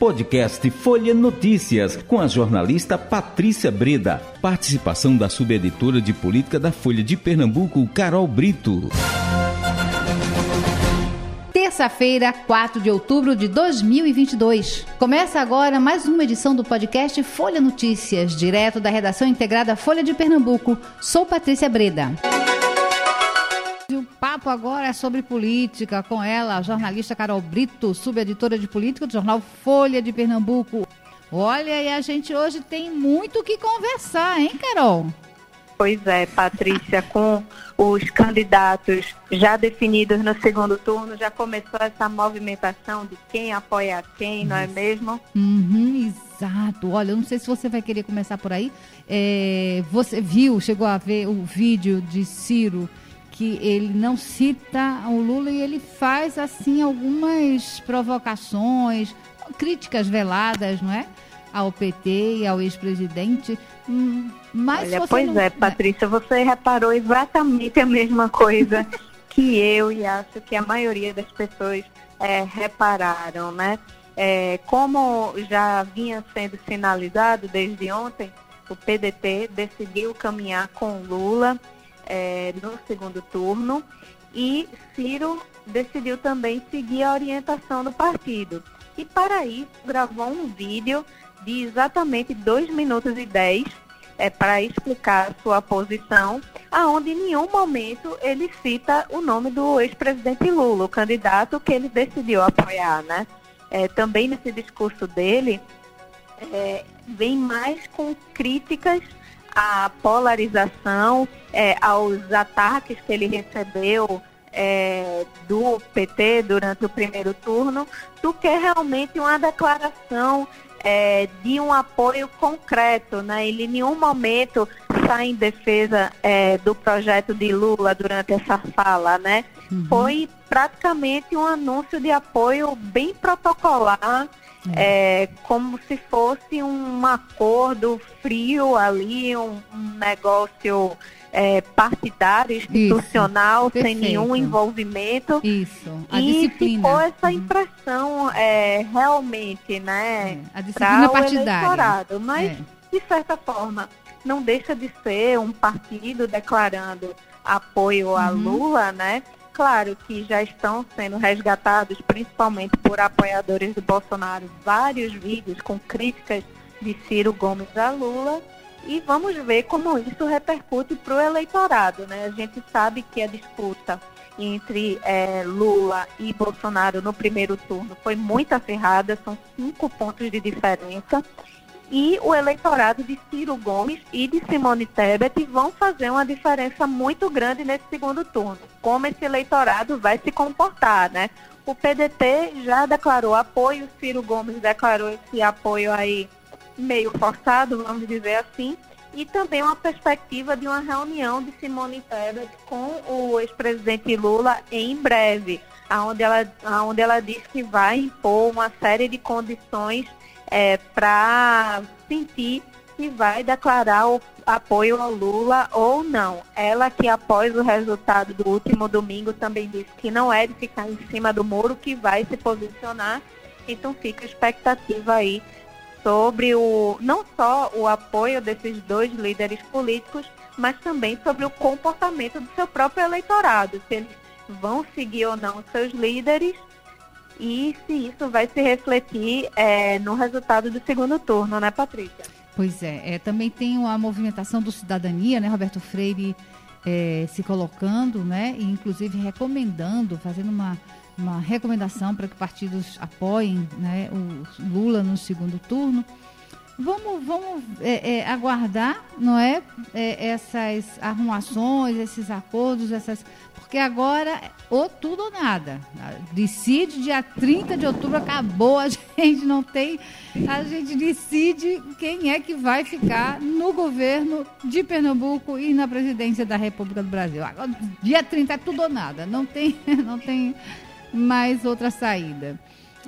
Podcast Folha Notícias, com a jornalista Patrícia Breda. Participação da subeditora de política da Folha de Pernambuco, Carol Brito. Terça-feira, 4 de outubro de 2022. Começa agora mais uma edição do podcast Folha Notícias, direto da redação integrada Folha de Pernambuco. Sou Patrícia Breda papo agora é sobre política com ela, a jornalista Carol Brito, subeditora de política do jornal Folha de Pernambuco. Olha, e a gente hoje tem muito o que conversar, hein, Carol? Pois é, Patrícia, com os candidatos já definidos no segundo turno, já começou essa movimentação de quem apoia quem, não é mesmo? Uhum, exato. Olha, eu não sei se você vai querer começar por aí. É, você viu, chegou a ver o vídeo de Ciro que ele não cita o Lula e ele faz assim algumas provocações, críticas veladas, não é? Ao PT e ao ex-presidente. Hum, mas Olha, pois não... é, Patrícia, você reparou exatamente a mesma coisa que eu e acho que a maioria das pessoas é, repararam, né? É, como já vinha sendo sinalizado desde ontem, o PDT decidiu caminhar com Lula é, no segundo turno e Ciro decidiu também seguir a orientação do partido. E para isso gravou um vídeo de exatamente 2 minutos e 10 é, para explicar sua posição, aonde em nenhum momento ele cita o nome do ex-presidente Lula, o candidato que ele decidiu apoiar, né? É, também nesse discurso dele, é, vem mais com críticas à polarização, é, aos ataques que ele recebeu é, do PT durante o primeiro turno, do que realmente uma declaração é, de um apoio concreto. Né? Ele em nenhum momento sai em defesa é, do projeto de Lula durante essa fala. Né? Uhum. Foi praticamente um anúncio de apoio bem protocolar é. é, como se fosse um acordo frio ali, um, um negócio é, partidário, institucional, Isso, sem nenhum envolvimento. Isso, a e disciplina. ficou essa uhum. impressão é, realmente, né, é, a disciplina partidária. Mas, é. de certa forma, não deixa de ser um partido declarando apoio a uhum. Lula, né? claro que já estão sendo resgatados, principalmente por apoiadores do Bolsonaro, vários vídeos com críticas de Ciro Gomes a Lula. E vamos ver como isso repercute para o eleitorado. Né? A gente sabe que a disputa entre é, Lula e Bolsonaro no primeiro turno foi muito acirrada, são cinco pontos de diferença e o eleitorado de Ciro Gomes e de Simone Tebet vão fazer uma diferença muito grande nesse segundo turno. Como esse eleitorado vai se comportar, né? O PDT já declarou apoio, Ciro Gomes declarou esse apoio aí meio forçado, vamos dizer assim, e também uma perspectiva de uma reunião de Simone Tebet com o ex-presidente Lula em breve, aonde ela, aonde ela diz que vai impor uma série de condições é, para sentir se vai declarar o apoio ao Lula ou não. Ela que após o resultado do último domingo também disse que não é de ficar em cima do muro que vai se posicionar. Então fica a expectativa aí sobre o não só o apoio desses dois líderes políticos, mas também sobre o comportamento do seu próprio eleitorado, se eles vão seguir ou não seus líderes e se isso vai se refletir é, no resultado do segundo turno, né, Patrícia? Pois é, é também tem a movimentação do cidadania, né, Roberto Freire é, se colocando, né, e inclusive recomendando, fazendo uma, uma recomendação para que partidos apoiem né, o Lula no segundo turno. Vamos, vamos é, é, aguardar, não é? é? Essas arrumações, esses acordos, essas. Porque agora, ou tudo ou nada. Decide dia 30 de outubro, acabou, a gente não tem. A gente decide quem é que vai ficar no governo de Pernambuco e na presidência da República do Brasil. Agora, dia 30 é tudo ou nada. Não tem, não tem mais outra saída.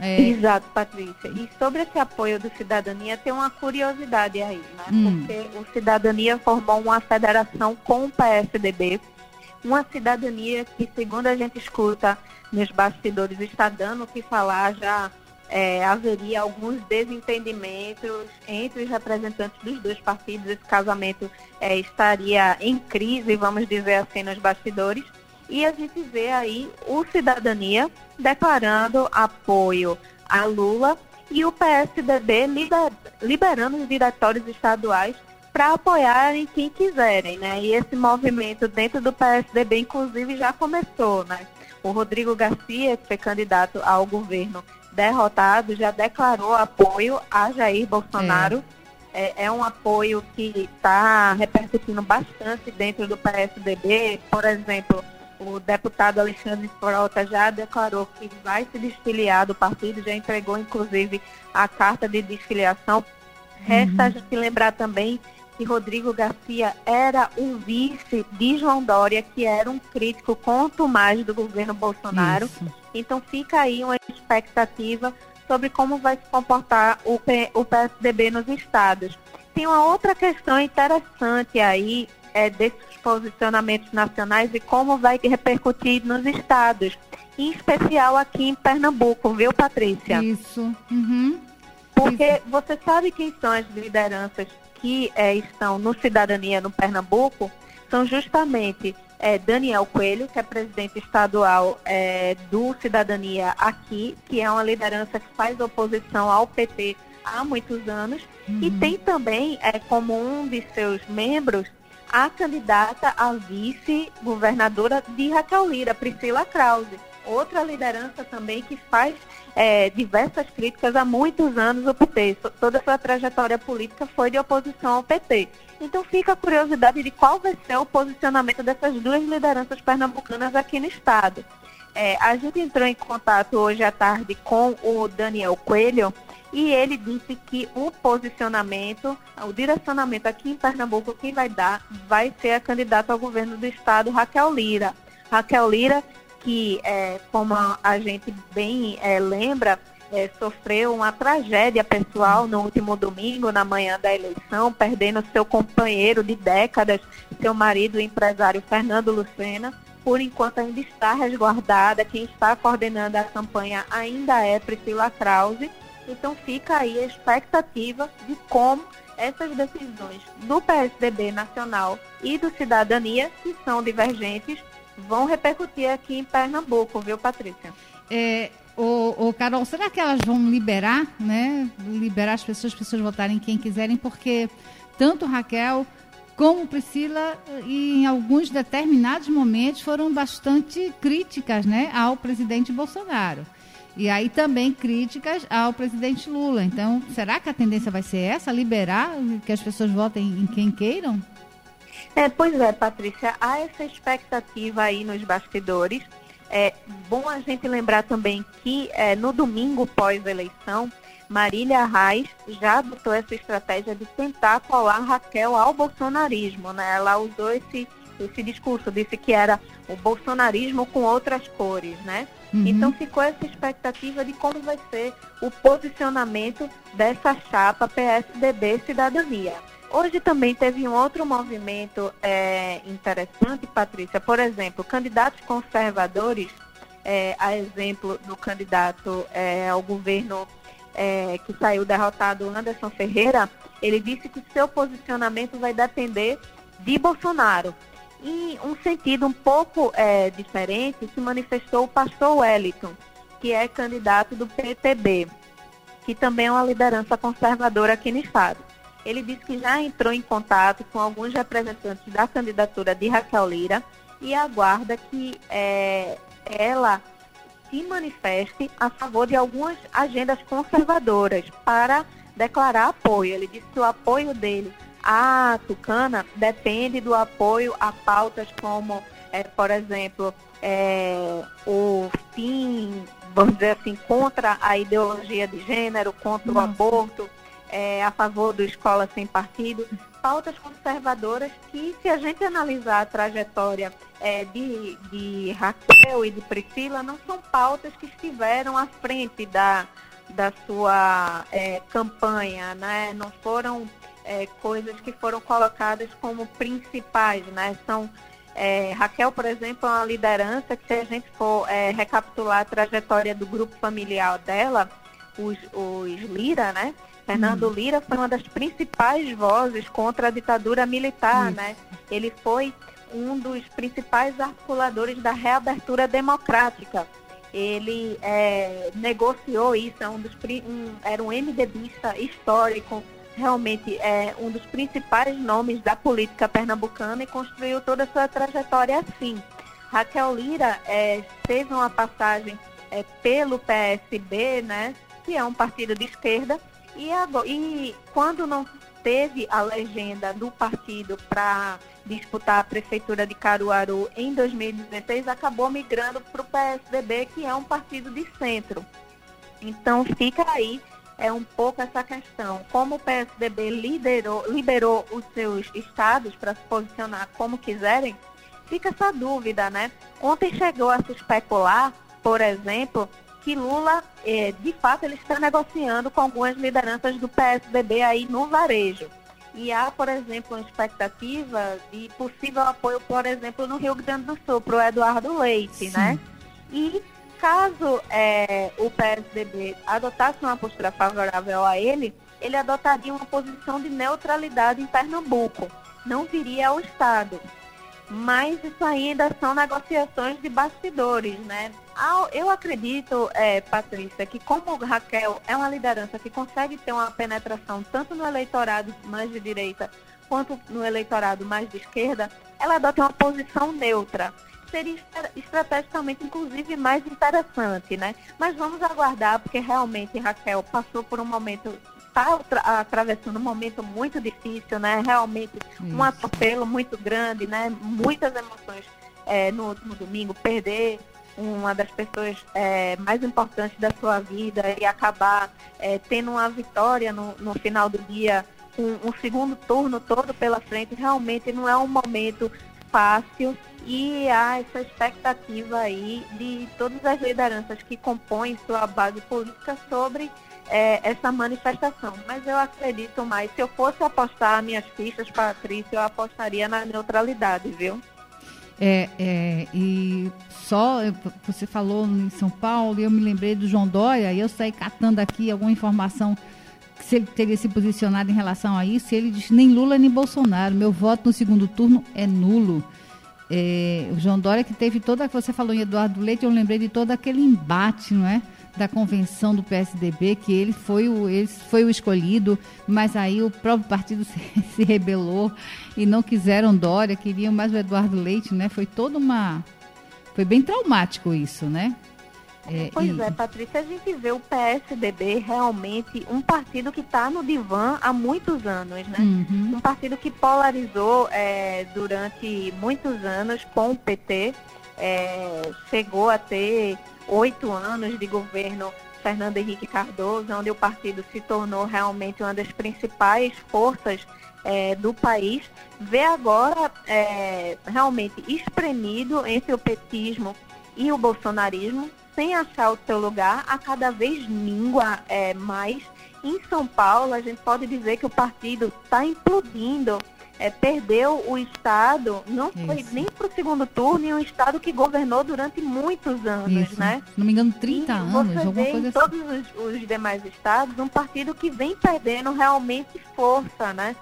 É... Exato, Patrícia. E sobre esse apoio do Cidadania, tem uma curiosidade aí, né? Hum. Porque o Cidadania formou uma federação com o PSDB, uma cidadania que, segundo a gente escuta nos bastidores, está dando o que falar já é, haveria alguns desentendimentos entre os representantes dos dois partidos. Esse casamento é, estaria em crise, vamos dizer assim, nos bastidores. E a gente vê aí o Cidadania declarando apoio a Lula e o PSDB liber, liberando os diretórios estaduais para apoiarem quem quiserem, né? E esse movimento dentro do PSDB, inclusive, já começou, né? O Rodrigo Garcia, que foi candidato ao governo derrotado, já declarou apoio a Jair Bolsonaro. É, é, é um apoio que está repercutindo bastante dentro do PSDB. Por exemplo, o deputado Alexandre Frota já declarou que vai se desfiliar do partido, já entregou inclusive a carta de desfiliação. Resta uhum. a gente lembrar também que Rodrigo Garcia era o vice de João Dória, que era um crítico quanto mais do governo Bolsonaro. Isso. Então fica aí uma expectativa sobre como vai se comportar o, P, o PSDB nos estados. Tem uma outra questão interessante aí é, desses posicionamentos nacionais e como vai repercutir nos estados, em especial aqui em Pernambuco, viu, Patrícia? Isso. Uhum. Porque Isso. você sabe quem são as lideranças que é, estão no Cidadania no Pernambuco? São justamente é, Daniel Coelho, que é presidente estadual é, do Cidadania aqui, que é uma liderança que faz oposição ao PT há muitos anos, uhum. e tem também é, como um de seus membros a candidata a vice-governadora de Raquel Lira, Priscila Krause. Outra liderança também que faz é, diversas críticas há muitos anos ao PT. Toda a sua trajetória política foi de oposição ao PT. Então fica a curiosidade de qual vai ser o posicionamento dessas duas lideranças pernambucanas aqui no estado. É, a gente entrou em contato hoje à tarde com o Daniel Coelho, e ele disse que o posicionamento, o direcionamento aqui em Pernambuco, quem vai dar vai ser a candidata ao governo do estado, Raquel Lira. Raquel Lira, que, é, como a gente bem é, lembra, é, sofreu uma tragédia pessoal no último domingo, na manhã da eleição, perdendo seu companheiro de décadas, seu marido, o empresário Fernando Lucena. Por enquanto ainda está resguardada. Quem está coordenando a campanha ainda é Priscila Krause então fica aí a expectativa de como essas decisões do PSDB nacional e do Cidadania, que são divergentes, vão repercutir aqui em Pernambuco, viu, Patrícia? É, o, o Carol, será que elas vão liberar, né? Liberar as pessoas, as pessoas votarem quem quiserem, porque tanto Raquel como Priscila, em alguns determinados momentos, foram bastante críticas né, ao presidente Bolsonaro. E aí também críticas ao presidente Lula. Então, será que a tendência vai ser essa? Liberar que as pessoas votem em quem queiram? É, pois é, Patrícia, há essa expectativa aí nos bastidores. É bom a gente lembrar também que é, no domingo pós-eleição, Marília Reis já adotou essa estratégia de tentar colar Raquel ao bolsonarismo. Né? Ela usou esse, esse discurso, disse que era o bolsonarismo com outras cores, né? Uhum. Então ficou essa expectativa de como vai ser o posicionamento dessa chapa PSDB Cidadania. Hoje também teve um outro movimento é, interessante, Patrícia. Por exemplo, candidatos conservadores, é, a exemplo do candidato é, ao governo é, que saiu derrotado, Anderson Ferreira, ele disse que seu posicionamento vai depender de Bolsonaro. Em um sentido um pouco é, diferente, se manifestou o pastor Wellington, que é candidato do PTB, que também é uma liderança conservadora aqui no Estado. Ele disse que já entrou em contato com alguns representantes da candidatura de Raquel Lira e aguarda que é, ela se manifeste a favor de algumas agendas conservadoras para declarar apoio. Ele disse que o apoio dele a Tucana depende do apoio a pautas como, é, por exemplo, é, o fim, vamos dizer assim, contra a ideologia de gênero, contra o aborto, é, a favor do escola sem partido, pautas conservadoras que, se a gente analisar a trajetória é, de, de Raquel e de Priscila, não são pautas que estiveram à frente da, da sua é, campanha, né? não foram é, coisas que foram colocadas como principais, né? São é, Raquel, por exemplo, é uma liderança que se a gente for é, recapitular a trajetória do grupo familiar dela, os, os Lira, né? Fernando hum. Lira foi uma das principais vozes contra a ditadura militar, Isso. né? Ele foi um dos principais articuladores da reabertura democrática. Ele é, negociou isso, é um dos, um, era um MDBista histórico, realmente é um dos principais nomes da política pernambucana e construiu toda a sua trajetória assim. Raquel Lira é, teve uma passagem é, pelo PSB, né, que é um partido de esquerda, e, agora, e quando não teve a legenda do partido para disputar a prefeitura de Caruaru em 2016, acabou migrando para o PSDB, que é um partido de centro. Então fica aí é um pouco essa questão. Como o PSDB liderou, liberou os seus estados para se posicionar como quiserem, fica essa dúvida, né? Ontem chegou a se especular, por exemplo, que Lula, é, de fato, ele está negociando com algumas lideranças do PSDB aí no varejo. E há, por exemplo, uma expectativa de possível apoio, por exemplo, no Rio Grande do Sul, para o Eduardo Leite, Sim. né? E caso é, o PSDB adotasse uma postura favorável a ele, ele adotaria uma posição de neutralidade em Pernambuco, não viria ao Estado. Mas isso ainda são negociações de bastidores, né? Eu acredito, é, Patrícia, que como Raquel é uma liderança que consegue ter uma penetração tanto no eleitorado mais de direita quanto no eleitorado mais de esquerda, ela adota uma posição neutra. Seria estrategicamente, inclusive, mais interessante, né? Mas vamos aguardar, porque realmente Raquel passou por um momento está atravessando um momento muito difícil, né? Realmente Isso. um atropelo muito grande, né? Muitas emoções é, no último domingo, perder uma das pessoas é, mais importantes da sua vida e acabar é, tendo uma vitória no, no final do dia, um, um segundo turno todo pela frente, realmente não é um momento fácil e há essa expectativa aí de todas as lideranças que compõem sua base política sobre é, essa manifestação. Mas eu acredito mais. Se eu fosse apostar minhas fichas, Patrícia, eu apostaria na neutralidade, viu? É, é, e só, você falou em São Paulo, e eu me lembrei do João Dória, e eu saí catando aqui alguma informação se ele teria se posicionado em relação a isso, e ele diz nem Lula nem Bolsonaro, meu voto no segundo turno é nulo. É, o João Dória que teve toda, você falou em Eduardo Leite, eu lembrei de todo aquele embate, não é? da convenção do PSDB, que ele foi o, ele foi o escolhido, mas aí o próprio partido se, se rebelou e não quiseram Dória, queriam mais o Eduardo Leite, né? Foi toda uma. Foi bem traumático isso, né? É, pois e... é, Patrícia, a gente vê o PSDB realmente um partido que está no divã há muitos anos, né? Uhum. Um partido que polarizou é, durante muitos anos com o PT, é, chegou a ter oito anos de governo Fernando Henrique Cardoso, onde o partido se tornou realmente uma das principais forças é, do país, vê agora é, realmente espremido entre o petismo e o bolsonarismo, sem achar o seu lugar, a cada vez mingua é, mais. Em São Paulo, a gente pode dizer que o partido está implodindo é, perdeu o Estado, não Isso. foi nem para o segundo turno, e um Estado que governou durante muitos anos, Isso. né? Se não me engano, 30 e anos, você alguma vê coisa em assim. todos os, os, demais estados um partido que vem perdendo realmente força, né?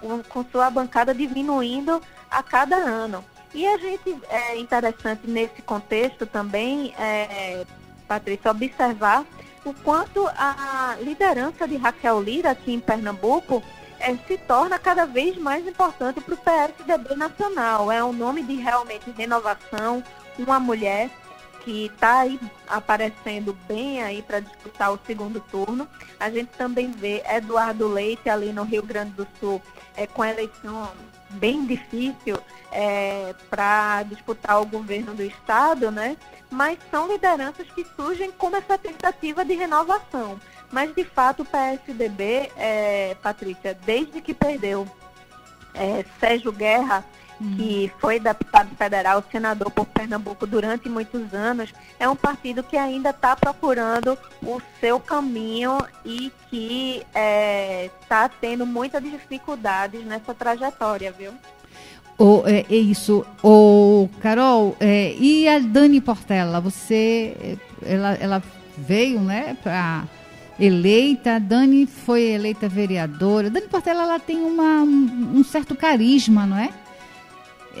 Com, com sua bancada diminuindo a cada ano. E a gente, é interessante nesse contexto também, é, Patrícia, observar o quanto a liderança de Raquel Lira aqui em Pernambuco é, se torna cada vez mais importante para o PSDB nacional. É um nome de realmente renovação, uma mulher que está aí aparecendo bem aí para disputar o segundo turno. A gente também vê Eduardo Leite ali no Rio Grande do Sul é, com eleição bem difícil é, para disputar o governo do estado, né? Mas são lideranças que surgem como essa tentativa de renovação. Mas, de fato, o PSDB, é, Patrícia, desde que perdeu é, Sérgio Guerra, hum. que foi deputado federal, senador por Pernambuco durante muitos anos, é um partido que ainda está procurando o seu caminho e que está é, tendo muitas dificuldades nessa trajetória, viu? Oh, é, é, isso. Oh, Carol, é, e a Dani Portela, você, ela, ela veio, né, para eleita, Dani foi eleita vereadora. Dani Portela ela tem uma, um, certo carisma, não é?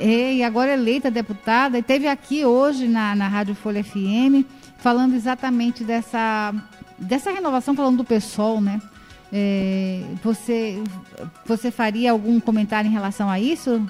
E agora eleita deputada, e teve aqui hoje na, na Rádio Folha FM falando exatamente dessa, dessa renovação, falando do PSOL, né? É, você, você faria algum comentário em relação a isso?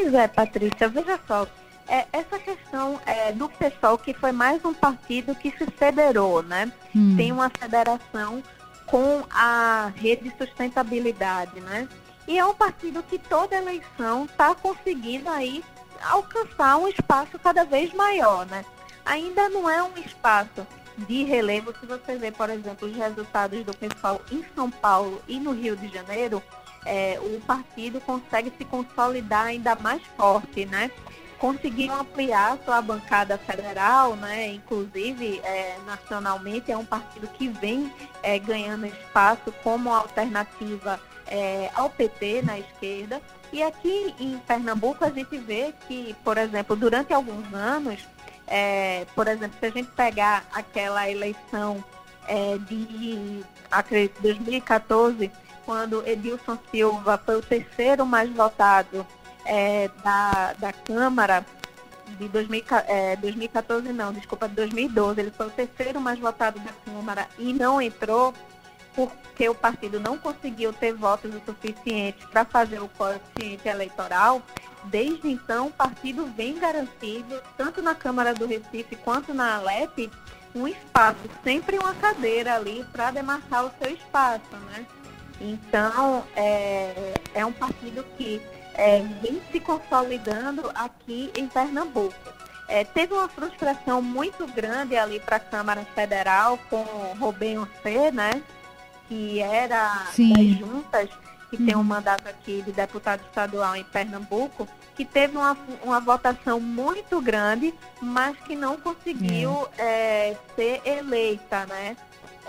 Pois é, Patrícia, veja só, é, essa questão é, do PSOL, que foi mais um partido que se federou, né? Hum. Tem uma federação com a rede de sustentabilidade, né? E é um partido que toda eleição está conseguindo aí alcançar um espaço cada vez maior, né? Ainda não é um espaço de relevo. Se você vê, por exemplo, os resultados do pessoal em São Paulo e no Rio de Janeiro, é, o partido consegue se consolidar ainda mais forte, né? Conseguiram ampliar sua bancada federal, né? Inclusive, é, nacionalmente, é um partido que vem é, ganhando espaço como alternativa é, ao PT na esquerda. E aqui em Pernambuco a gente vê que, por exemplo, durante alguns anos, é, por exemplo, se a gente pegar aquela eleição é, de acredito, 2014, quando Edilson Silva foi o terceiro mais votado é, da, da Câmara, de 2000, é, 2014 não, desculpa, de 2012, ele foi o terceiro mais votado da Câmara e não entrou porque o partido não conseguiu ter votos o suficiente para fazer o coeficiente eleitoral, desde então o partido vem garantindo, tanto na Câmara do Recife quanto na Alep, um espaço, sempre uma cadeira ali para demarcar o seu espaço, né? Então, é, é um partido que é, vem se consolidando aqui em Pernambuco. É, teve uma frustração muito grande ali para a Câmara Federal com Robinho C, né? que era Sim. das juntas, que tem um uhum. mandato aqui de deputado estadual em Pernambuco, que teve uma, uma votação muito grande, mas que não conseguiu é. É, ser eleita, né?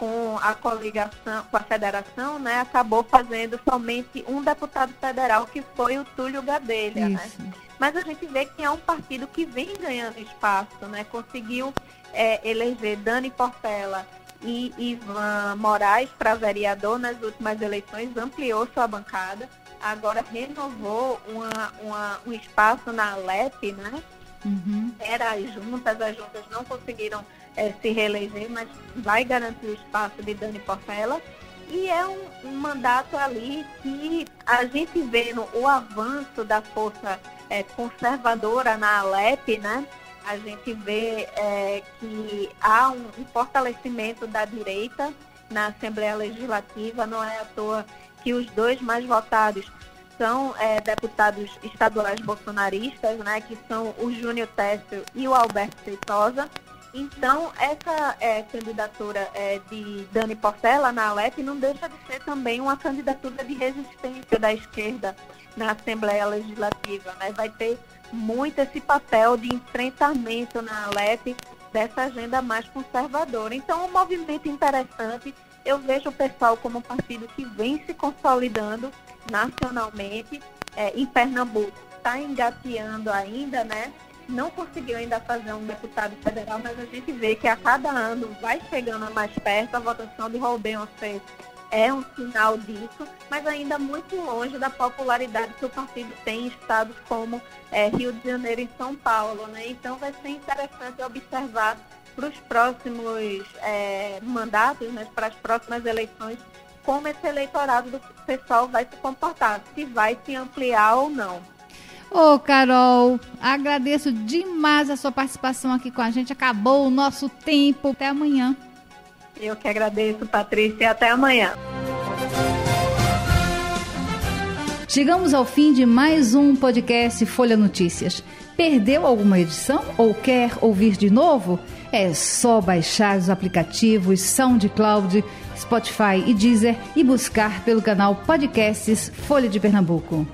Com a coligação, com a federação, né? Acabou fazendo somente um deputado federal, que foi o Túlio Gadelha, né? Mas a gente vê que é um partido que vem ganhando espaço, né? Conseguiu é, eleger Dani Portela e Ivan Moraes para vereador nas últimas eleições, ampliou sua bancada, agora renovou uma, uma, um espaço na Alep, né? Uhum. Era as juntas, as juntas não conseguiram é, se reeleger, mas vai garantir o espaço de Dani Portela. E é um, um mandato ali que a gente vendo o avanço da força é, conservadora na Alep, né? a gente vê é, que há um, fortalecimento da direita na Assembleia Legislativa, não é à toa que os dois mais votados são é, deputados estaduais bolsonaristas, né, que são o Júnior Técio e o Alberto Feitosa. Então, essa é, candidatura é, de Dani Portela na Alep não deixa de ser também uma candidatura de resistência da esquerda na Assembleia Legislativa. Né? Vai ter muito esse papel de enfrentamento na Alep dessa agenda mais conservadora. Então, um movimento interessante. Eu vejo o pessoal como um partido que vem se consolidando nacionalmente. É, em Pernambuco está engateando ainda, né? Não conseguiu ainda fazer um deputado federal, mas a gente vê que a cada ano vai chegando mais perto a votação de Robin Ossé é um sinal disso, mas ainda muito longe da popularidade que o partido tem em estados como é, Rio de Janeiro e São Paulo. Né? Então vai ser interessante observar para os próximos é, mandatos, né, para as próximas eleições, como esse eleitorado do pessoal vai se comportar, se vai se ampliar ou não. Ô, Carol, agradeço demais a sua participação aqui com a gente. Acabou o nosso tempo. Até amanhã. Eu que agradeço, Patrícia, e até amanhã. Chegamos ao fim de mais um podcast Folha Notícias. Perdeu alguma edição ou quer ouvir de novo? É só baixar os aplicativos SoundCloud, Spotify e Deezer e buscar pelo canal Podcasts Folha de Pernambuco.